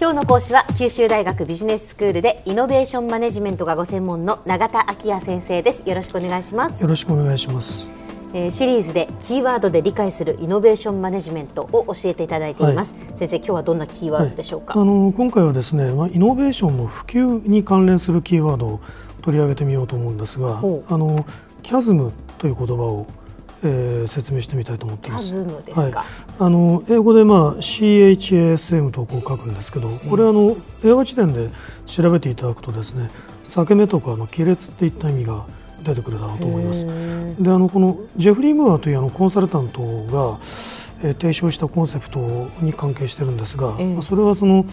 今日の講師は九州大学ビジネススクールでイノベーションマネジメントがご専門の永田晃也先生です。よろしくお願いします。よろしくお願いします。えー、シリーズでキーワードで理解するイノベーションマネジメントを教えていただいています、はい、先生今日はどんなキーワードでしょうか、はい、あの今回はですね、まあ、イノベーションの普及に関連するキーワードを取り上げてみようと思うんですがあのキャズムという言葉をえー、説明してみたいと思っています。はい、あの英語でまあ CHASM とこう書くんですけど、これあの英和辞典で調べていただくとですね、裂け目とかの亀裂っていった意味が出てくるだろうと思います。であのこのジェフリー・ムーアというあのコンサルタントが、えー、提唱したコンセプトに関係してるんですが、えー、それはその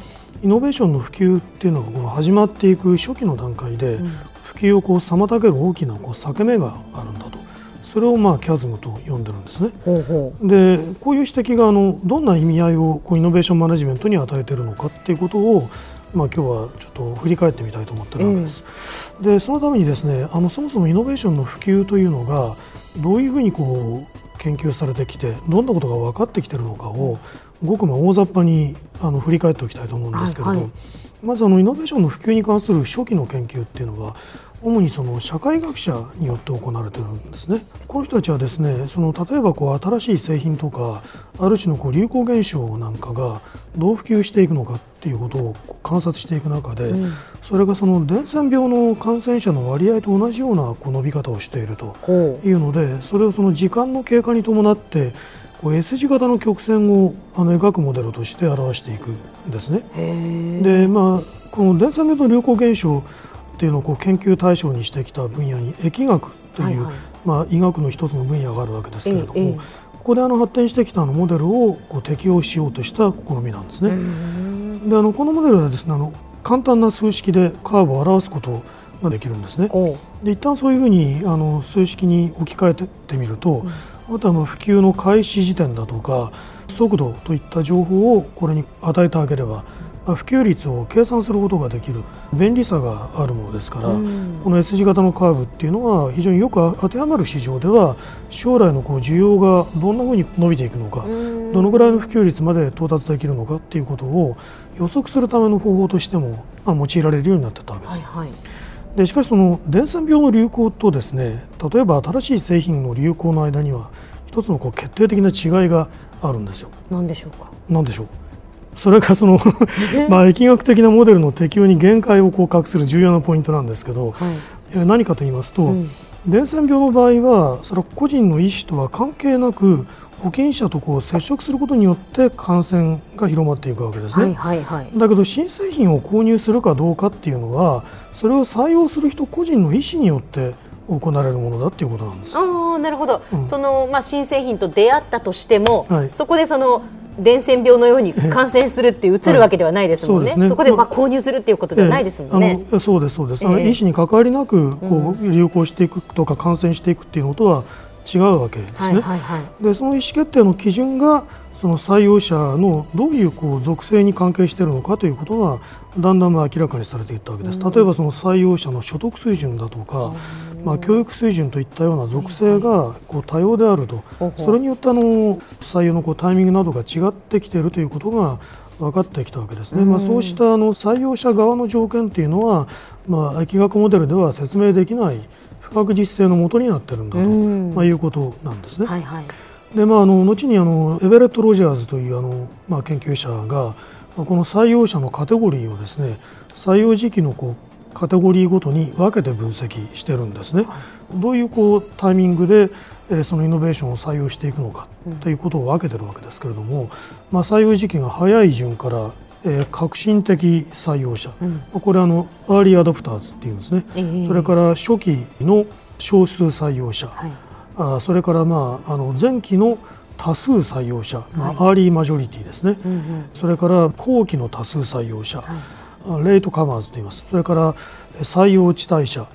イノベーションの普及っていうのがこの始まっていく初期の段階で、普及をこう妨げる大きなこう裂け目があるんだと。それをまあキャズムと呼んでるんですね。ほうほうでこういう指摘があのどんな意味合いをこうイノベーションマネジメントに与えているのかっていうことをまあ、今日はちょっと振り返ってみたいと思ってるわけです。うん、でそのためにですねあのそもそもイノベーションの普及というのがどういうふうにこう研究されてきてどんなことが分かってきているのかをごくま大雑把にあの振り返っておきたいと思うんですけれども、はいはい、まずあのイノベーションの普及に関する初期の研究っていうのは主にその社会学者によって行われているんですね。この人たちはですねその例えばこう新しい製品とかある種のこう流行現象なんかがどう普及していくのかっていうことを観察していく中で、うん、それがその伝染病の感染者の割合と同じようなこう伸び方をしているというのでそれをその時間の経過に伴ってこう S 字型の曲線をあの描くモデルとして表していくんですね。でまあこの伝染病の流行現象っていうのをこう研究対象にしてきた分野に疫学という、はいはい、まあ、医学の一つの分野があるわけですけれども、ええ、ここであの発展してきたのモデルをこう適用しようとした試みなんですね。であのこのモデルはですねあの簡単な数式でカーブを表すことができるんですね。で一旦そういうふうにあの数式に置き換えてみると、うん、あとあ普及の開始時点だとか速度といった情報をこれに与えてあげれば普及率を計算することができる便利さがあるものですから、うん、この S 字型のカーブっていうのは非常によく当てはまる市場では将来のこう需要がどんなふうに伸びていくのか、うん、どのぐらいの普及率まで到達できるのかっていうことを予測するための方法としても、まあ、用いられるようになってたわけです。はいはいでしかしその伝染病の流行とですね例えば新しい製品の流行の間には一つのこう決定的な違いがあるんですよ。何でしょうか？何でしょう？それがその まあ疫学的なモデルの適用に限界をこう隠する重要なポイントなんですけど、はい、何かと言いますと、うん、伝染病の場合はそれは個人の意思とは関係なく保険者とこう接触することによって感染が広まっていくわけですね、はいはいはい、だけど新製品を購入するかどうかっていうのはそれを採用する人個人の意思によって行われるものだっていうことなんです。あなるほど、うん、そのまあ新製品と出会ったとしても、はい、そこでその伝染病のように感染するっていう移るわけではないですもんね。そねそこでまあ購入するっていうことではないですもんね。えー、そうですそうです。えー、医師に関わりなくこう流行していくとか感染していくっていうのとは違うわけですね。はいはいはい、でその意思決定の基準がその採用者のどういうこう属性に関係しているのかということがだんだん明らかにされていったわけです。例えばその採用者の所得水準だとか、まあ、教育水準といったような属性がこう多様であると、それによってあの採用のこうタイミングなどが違ってきているということが分かってきたわけですね。まあ、そうしたあの採用者側の条件というのは、まあ、疫学モデルでは説明できない不確実性のもとになっているんだと、まあ、いうことなんですね。はいはいでまあ、あの後にあのエベレット・ロジャーズというあの、まあ、研究者がこの採用者のカテゴリーをですね採用時期のこうカテゴリーごとに分けて分析してるんですね。どういうこうタイミングでえそのイノベーションを採用していくのかということを分けてるわけですけれども、まあ、採用時期が早い順から、えー、革新的採用者、うん、これあの early adopters っていうんですね、えー、それから初期の少数採用者、はいあそれからまああの前期の多数採用者、まあ、アーリーマジョリティですね、うんうん、それから後期の多数採用者、はい、レイトカマーズといいます。それから採用地帯者、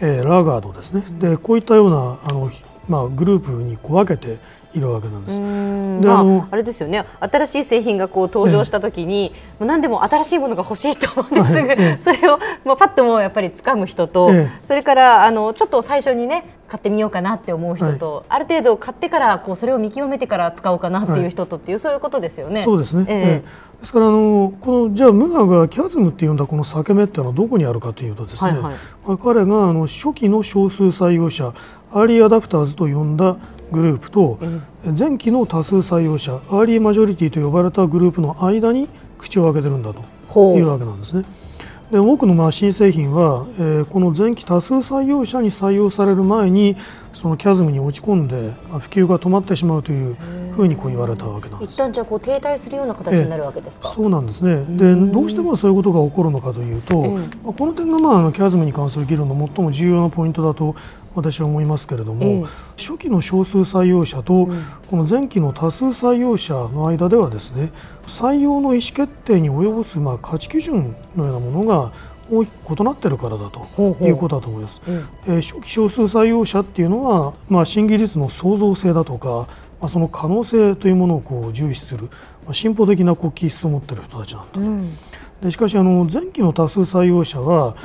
えー、ラガードですね、うん、でこういったようなあの、まあ、グループに分けているわけなんです。で、あ、のあれですよね。新しい製品がこう登場したときに、ええ、何でも新しいものが欲しいと思うんですが、え、それをまあパッともやっぱり掴む人と、それからあのちょっと最初にね買ってみようかなって思う人と、はい、ある程度買ってからこうそれを見極めてから使おうかなっていう人とっていう、はい、そういうことですよね。そうですね、えー、ですからあのこのじゃあムーアがキャズムっていうんだこの裂け目っていうのはどこにあるかというとですね、はいはい、彼があの初期の少数採用者 early adopters と呼んだグループと、前期の多数採用者 early majority と呼ばれたグループの間に口を開けてるんだというわけなんですね。で多くのまあ新製品は、えー、この前期多数採用者に採用される前にそのキャズムに落ち込んで、普及が止まってしまうというふうにこう言われたわけなんです。一旦じゃあこう停滞するような形になるわけですか、えー、そうなんですね。でどうしてもそういうことが起こるのかというと、まあ、この点がまああのキャズムに関する議論の最も重要なポイントだと私は思いますけれども、え初期の少数採用者と、この前期の多数採用者の間ではですね採用の意思決定に及ぼすまあ価値基準のようなものが大きく異なっているからだということだと思います。えー、初期少数採用者っていうのは、まあ、審議率の創造性だとか、まあ、その可能性というものをこう重視する、まあ、進歩的なこう気質を持っている人たちなんだ、うん、でしかしあの前期の多数採用者は、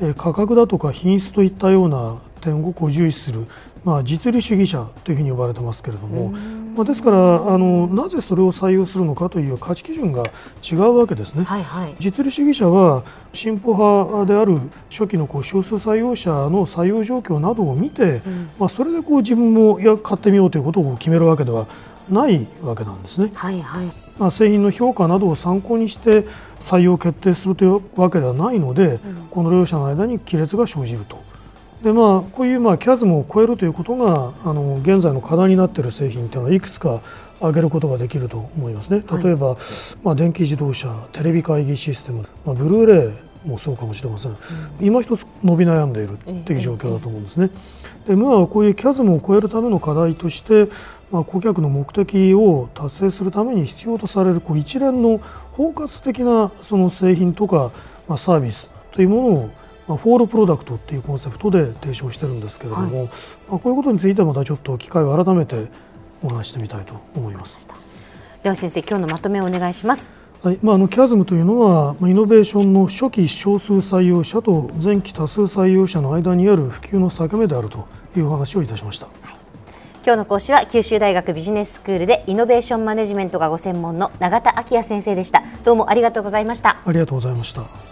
えー、価格だとか品質といったような点をこう重視する、まあ、実利主義者というふうに呼ばれてますけれども、まあ、ですからあのなぜそれを採用するのかという価値基準が違うわけですね、はいはい、実利主義者は進歩派である初期のこう少数採用者の採用状況などを見て、うん、まあ、それでこう自分もいや買ってみようということを決めるわけではないわけなんですね。はいはい。まあ、製品の評価などを参考にして採用決定するというわけではないので、うん、この両者の間に亀裂が生じると。でまあ、こういうまあキャズムを超えるということがあの現在の課題になっている製品というのはいくつか挙げることができると思いますね。例えば、はい、まあ、電気自動車、テレビ会議システム、まあ、ブルーレイもそうかもしれません、うん、今一つ伸び悩んでいるという状況だと思うんですね。でムーアはこういうキャズムを超えるための課題として、まあ、顧客の目的を達成するために必要とされるこう一連の包括的なその製品とか、まあ、サービスというものをまあ、 whole product っていうコンセプトで提唱してるんですけれども、はい、まあ、こういうことについてまたちょっと機会を改めてお話してみたいと思います。では先生今日のまとめをお願いします。はいまあ、あのキャズムというのは、まあ、イノベーションの初期少数採用者と前期多数採用者の間にある普及の境目であるという話をいたしました。はい今日の講師は九州大学ビジネススクールでイノベーションマネジメントがご専門の永田昭也先生でしたどうもありがとうございましたありがとうございました